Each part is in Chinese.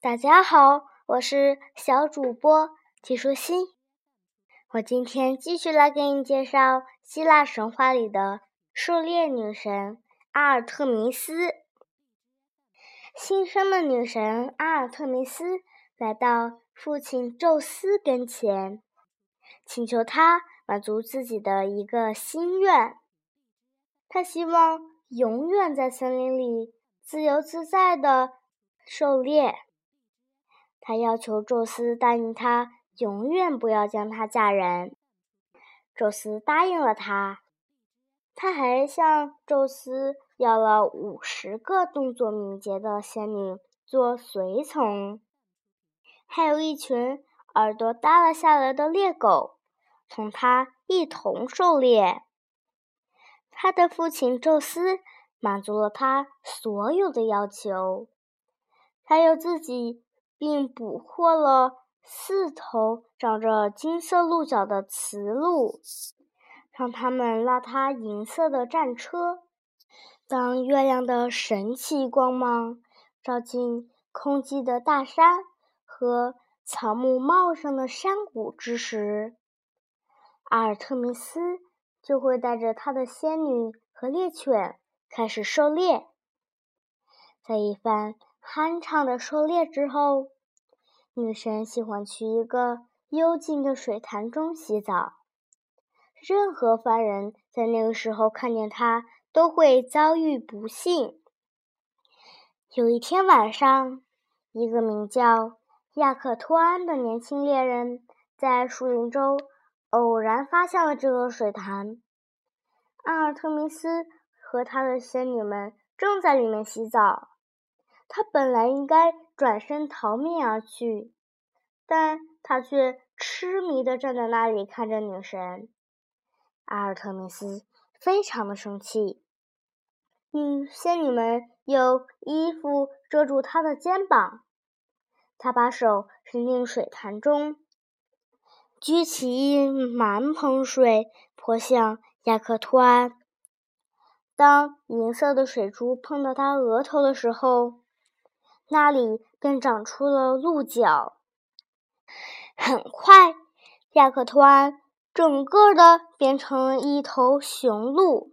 大家好，我是小主播季舒心。我今天继续来给你介绍希腊神话里的狩猎女神阿尔特弥斯。新生的女神阿尔特弥斯来到父亲宙斯跟前，请求他满足自己的一个心愿。他希望永远在森林里自由自在的狩猎。他要求宙斯答应他，永远不要将她嫁人。宙斯答应了他。他还向宙斯要了五十个动作敏捷的仙女做随从，还有一群耳朵耷拉下来的猎狗，同他一同狩猎。他的父亲宙斯满足了他所有的要求，他又自己。并捕获了四头长着金色鹿角的雌鹿，让它们拉他银色的战车。当月亮的神奇光芒照进空寂的大山和草木茂盛的山谷之时，阿尔特弥斯就会带着她的仙女和猎犬开始狩猎。在一番酣畅的狩猎之后，女神喜欢去一个幽静的水潭中洗澡。任何凡人在那个时候看见她，都会遭遇不幸。有一天晚上，一个名叫亚克托安的年轻猎人在树林中偶然发现了这个水潭。阿尔特弥斯和他的仙女们正在里面洗澡。他本来应该转身逃命而去，但他却痴迷地站在那里看着女神阿尔特弥斯，非常的生气。女仙女们用衣服遮住他的肩膀，他把手伸进水潭中，举起一满盆水泼向亚克托安。当银色的水珠碰到他额头的时候，那里便长出了鹿角。很快，亚克托安整个的变成了一头雄鹿。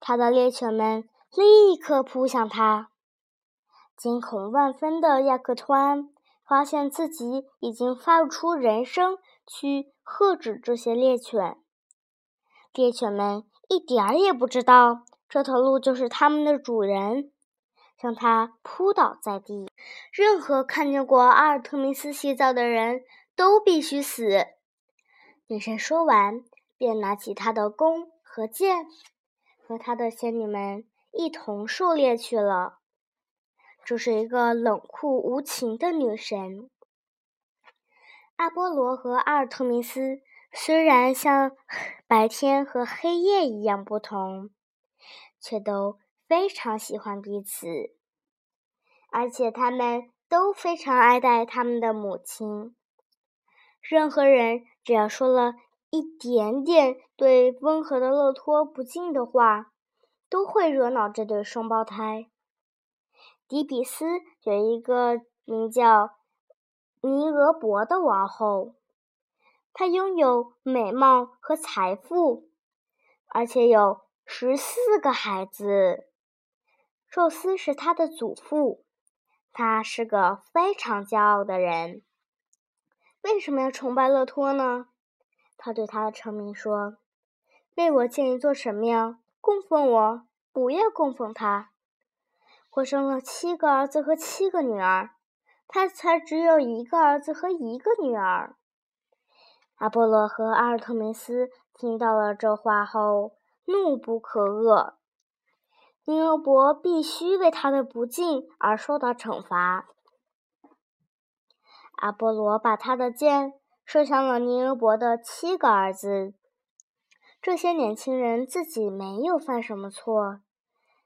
他的猎犬们立刻扑向他。惊恐万分的亚克托安发现自己已经发不出人声去喝止这些猎犬。猎犬们一点儿也不知道这头鹿就是他们的主人。将他扑倒在地。任何看见过阿尔特弥斯洗澡的人都必须死。女神说完，便拿起她的弓和箭，和她的仙女们一同狩猎去了。这是一个冷酷无情的女神。阿波罗和阿尔特弥斯虽然像白天和黑夜一样不同，却都。非常喜欢彼此，而且他们都非常爱戴他们的母亲。任何人只要说了一点点对温和的勒托不敬的话，都会惹恼这对双胞胎。迪比斯有一个名叫尼俄伯的王后，她拥有美貌和财富，而且有十四个孩子。宙斯是他的祖父，他是个非常骄傲的人。为什么要崇拜勒托呢？他对他的臣民说：“为我建一座神庙，供奉我，不要供奉他。我生了七个儿子和七个女儿，他才只有一个儿子和一个女儿。”阿波罗和阿尔特弥斯听到了这话后，怒不可遏。尼罗伯必须为他的不敬而受到惩罚。阿波罗把他的箭射向了尼罗伯的七个儿子。这些年轻人自己没有犯什么错，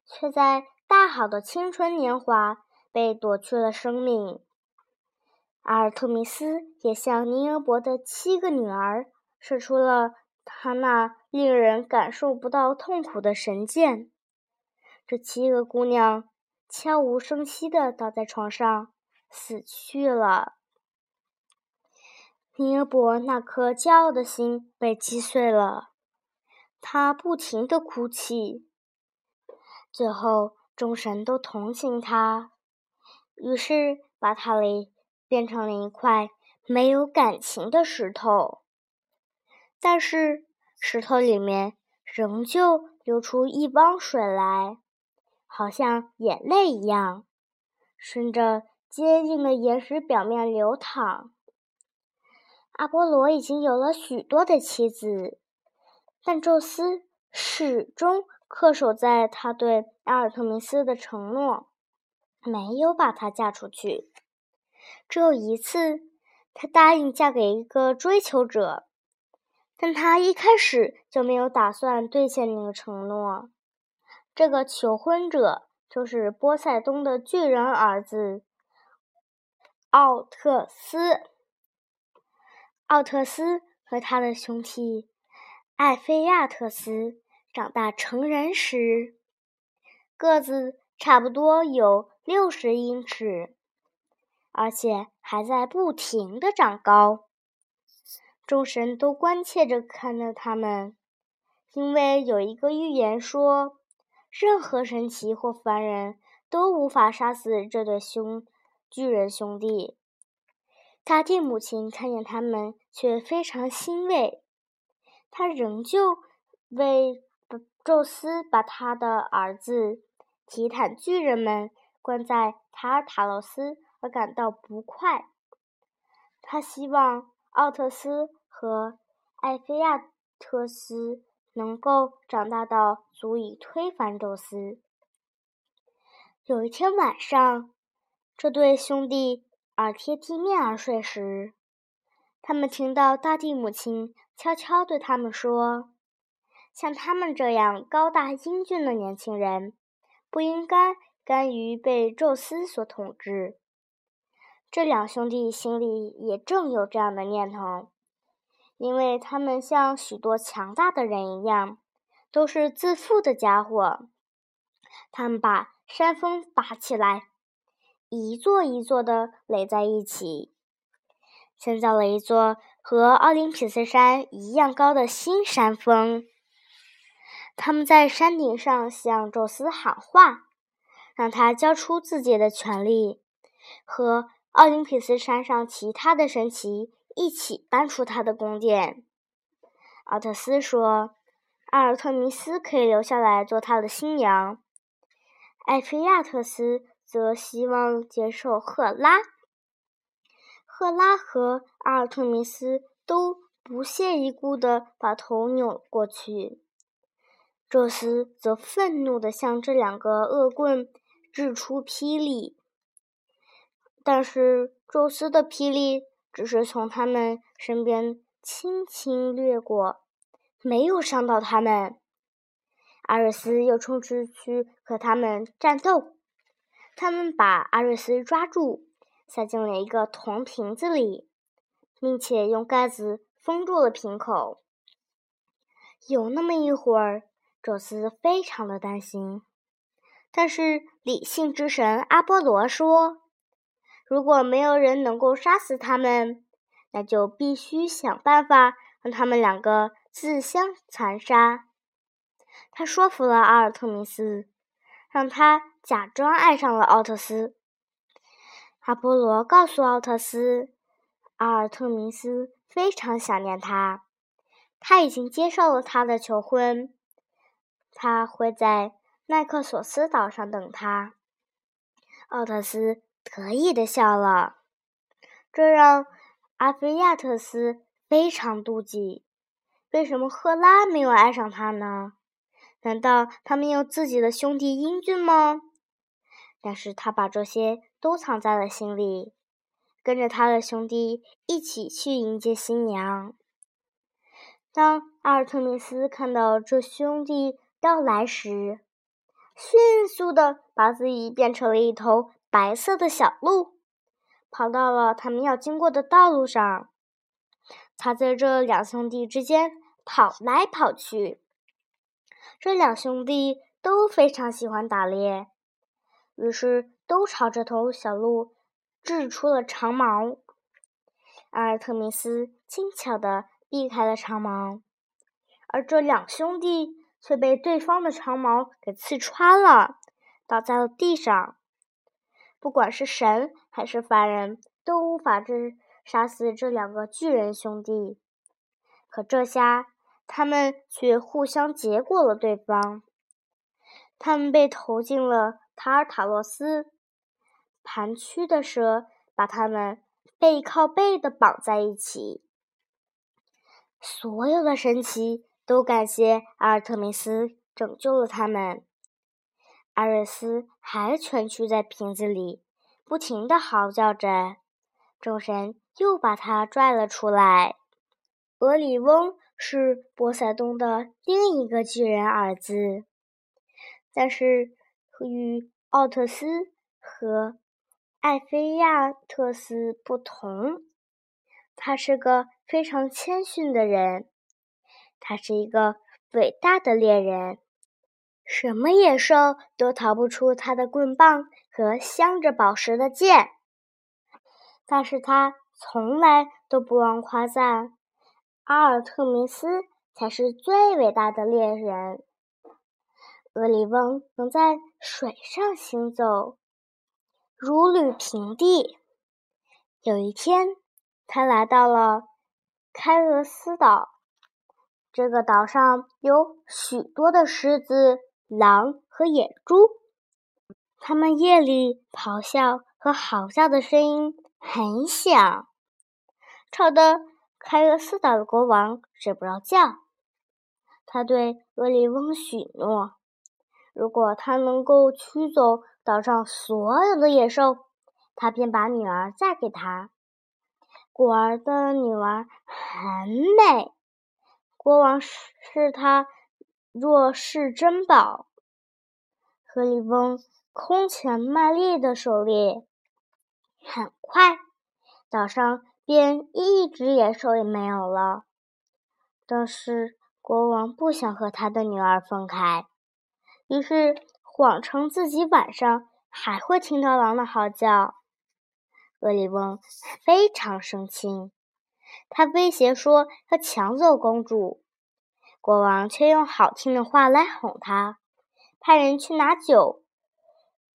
却在大好的青春年华被夺去了生命。阿尔特弥斯也向尼罗伯的七个女儿射出了他那令人感受不到痛苦的神箭。这七个姑娘悄无声息地倒在床上，死去了。尼尔伯那颗骄傲的心被击碎了，他不停地哭泣。最后，众神都同情他，于是把他里变成了一块没有感情的石头。但是，石头里面仍旧流出一汪水来，好像眼泪一样，顺着坚硬的岩石表面流淌。阿波罗已经有了许多的妻子，但宙斯始终恪守在他对阿尔特弥斯的承诺，没有把她嫁出去。只有一次，他答应嫁给一个追求者，但他一开始就没有打算兑现那个承诺。这个求婚者就是波塞冬的巨人儿子奥特斯。奥特斯和他的兄弟艾菲亚特斯长大成人时，个子差不多有六十英尺，而且还在不停的长高。众神都关切着看着他们，因为有一个预言说，任何神奇或凡人都无法杀死这对兄巨人兄弟。大地母亲看见他们，却非常欣慰。她仍旧为宙斯把他的儿子提坦巨人们关在塔尔塔罗斯而感到不快。他希望奥特斯和艾菲亚特斯能够长大到足以推翻宙斯。有一天晚上，这对兄弟。耳贴地面而睡时，他们听到大地母亲悄悄对他们说：“像他们这样高大英俊的年轻人，不应该甘于被宙斯所统治。”这两兄弟心里也正有这样的念头，因为他们像许多强大的人一样，都是自负的家伙。他们把山峰拔起来。一座一座的垒在一起，建造了一座和奥林匹斯山一样高的新山峰。他们在山顶上向宙斯喊话，让他交出自己的权利，和奥林匹斯山上其他的神奇一起搬出他的宫殿。奥特斯说：“阿尔特弥斯可以留下来做他的新娘。”艾菲亚特斯。则希望接受赫拉。赫拉和阿尔特弥斯都不屑一顾地把头扭过去。宙斯则愤怒地向这两个恶棍掷出霹雳，但是宙斯的霹雳只是从他们身边轻轻掠过，没有伤到他们。阿瑞斯又冲出去和他们战斗。他们把阿瑞斯抓住，塞进了一个铜瓶子里，并且用盖子封住了瓶口。有那么一会儿，宙斯非常的担心，但是理性之神阿波罗说：“如果没有人能够杀死他们，那就必须想办法让他们两个自相残杀。”他说服了阿尔特弥斯，让他。假装爱上了奥特斯。阿波罗告诉奥特斯，阿尔特弥斯非常想念他，他已经接受了他的求婚，他会在奈克索斯岛上等他。奥特斯得意的笑了，这让阿菲亚特斯非常妒忌。为什么赫拉没有爱上他呢？难道他没有自己的兄弟英俊吗？但是他把这些都藏在了心里，跟着他的兄弟一起去迎接新娘。当阿尔特弥斯看到这兄弟到来时，迅速的把自己变成了一头白色的小鹿，跑到了他们要经过的道路上。他在这两兄弟之间跑来跑去。这两兄弟都非常喜欢打猎。于是，都朝这头小鹿掷出了长矛。阿尔特弥斯轻巧地避开了长矛，而这两兄弟却被对方的长矛给刺穿了，倒在了地上。不管是神还是凡人，都无法治杀死这两个巨人兄弟。可这下，他们却互相结果了对方。他们被投进了塔尔塔洛斯，盘曲的蛇把他们背靠背的绑在一起。所有的神奇都感谢阿尔特弥斯拯救了他们。阿瑞斯还蜷曲在瓶子里，不停的嚎叫着。众神又把他拽了出来。俄里翁是波塞冬的另一个巨人儿子。但是与奥特斯和艾菲亚特斯不同，他是个非常谦逊的人。他是一个伟大的猎人，什么野兽都逃不出他的棍棒和镶着宝石的剑。但是他从来都不忘夸赞阿尔特弥斯才是最伟大的猎人。俄里翁能在水上行走，如履平地。有一天，他来到了开俄斯岛。这个岛上有许多的狮子、狼和野猪，它们夜里咆哮和嚎叫的声音很响，吵得开俄斯岛的国王睡不着觉。他对俄里翁许诺。如果他能够驱走岛上所有的野兽，他便把女儿嫁给他。果儿的女儿很美，国王视她若是珍宝。何里翁空前卖力的狩猎，很快岛上便一只野兽也没有了。但是国王不想和他的女儿分开。于是，谎称自己晚上还会听到狼的嚎叫。厄里翁非常生气，他威胁说要抢走公主。国王却用好听的话来哄他，派人去拿酒，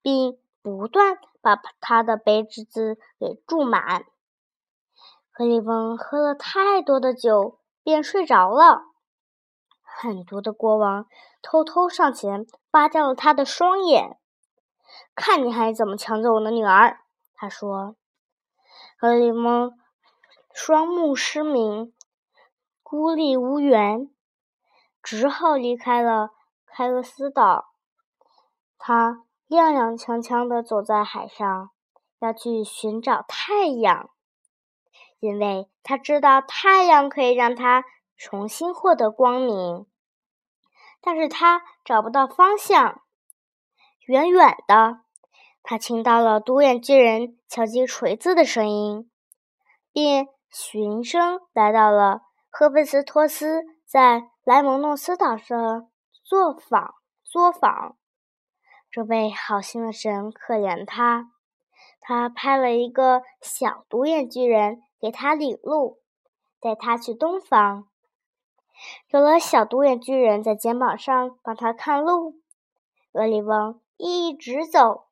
并不断把他的杯子给注满。厄里翁喝了太多的酒，便睡着了。狠毒的国王偷偷上前挖掉了他的双眼，看你还怎么抢走我的女儿！他说。格里翁双目失明，孤立无援，只好离开了开厄斯岛。他踉踉跄跄地走在海上，要去寻找太阳，因为他知道太阳可以让他。重新获得光明，但是他找不到方向。远远的，他听到了独眼巨人敲击锤子的声音，便循声来到了赫菲斯托斯在莱蒙诺斯岛上作坊。作坊，这位好心的神可怜他，他派了一个小独眼巨人给他领路，带他去东方。有了小独眼巨人在肩膀上帮他看路，俄里翁一直走，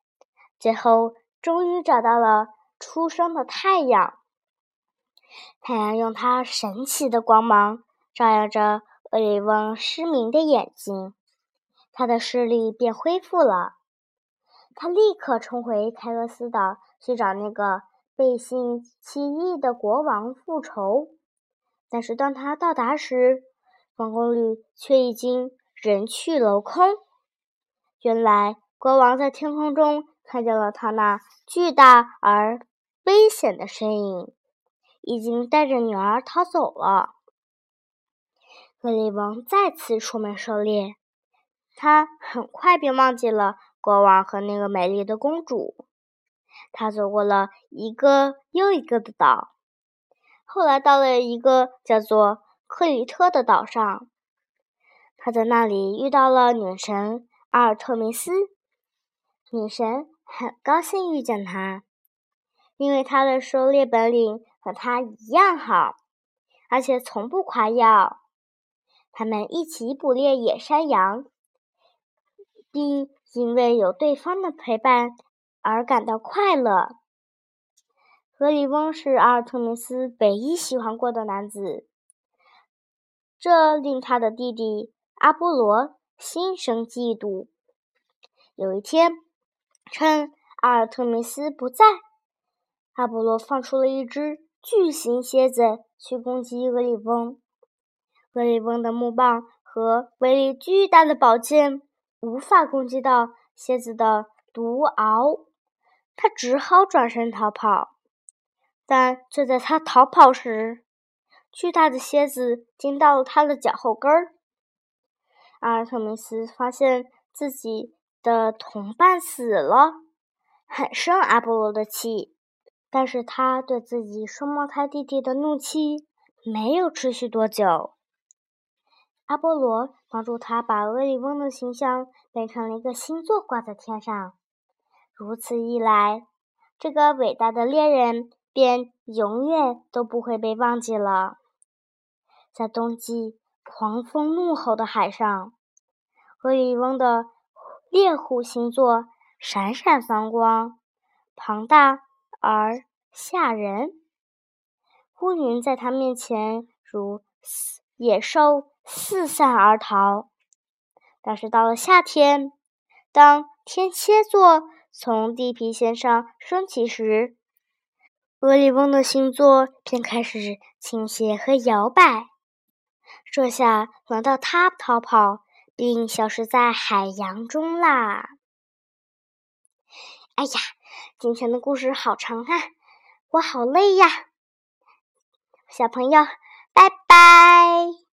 最后终于找到了初升的太阳。太阳用它神奇的光芒照耀着俄里翁失明的眼睛，他的视力便恢复了。他立刻冲回开俄斯岛去找那个背信弃义的国王复仇，但是当他到达时，王宫里却已经人去楼空。原来国王在天空中看见了他那巨大而危险的身影，已经带着女儿逃走了。格里翁再次出门狩猎，他很快便忘记了国王和那个美丽的公主。他走过了一个又一个的岛，后来到了一个叫做……克里特的岛上，他在那里遇到了女神阿尔特弥斯。女神很高兴遇见他，因为他的狩猎本领和他一样好，而且从不夸耀。他们一起捕猎野山羊，并因为有对方的陪伴而感到快乐。格里翁是阿尔特弥斯唯一喜欢过的男子，这令他的弟弟阿波罗心生嫉妒。有一天，趁阿尔特弥斯不在，阿波罗放出了一只巨型蝎子去攻击格里翁。格里翁的木棒和威力巨大的宝剑无法攻击到蝎子的毒螯，他只好转身逃跑。但就在他逃跑时，巨大的蝎子惊到了他的脚后跟儿。阿尔特弥斯发现自己的同伴死了，很生阿波罗的气。但是他对自己双胞胎弟弟的怒气没有持续多久。阿波罗帮助他把厄里翁的形象变成了一个星座挂在天上，如此一来，这个伟大的猎人便永远都不会被忘记了。在冬季狂风怒吼的海上，厄里翁的猎户星座闪闪发光，庞大而吓人。乌云在他面前如野兽。四散而逃。但是到了夏天，当天蝎座从地平线上升起时，厄里翁的星座便开始倾斜和摇摆。这下轮到他逃跑，并消失在海洋中啦！哎呀，今天的故事好长啊，我好累呀，小朋友，拜拜。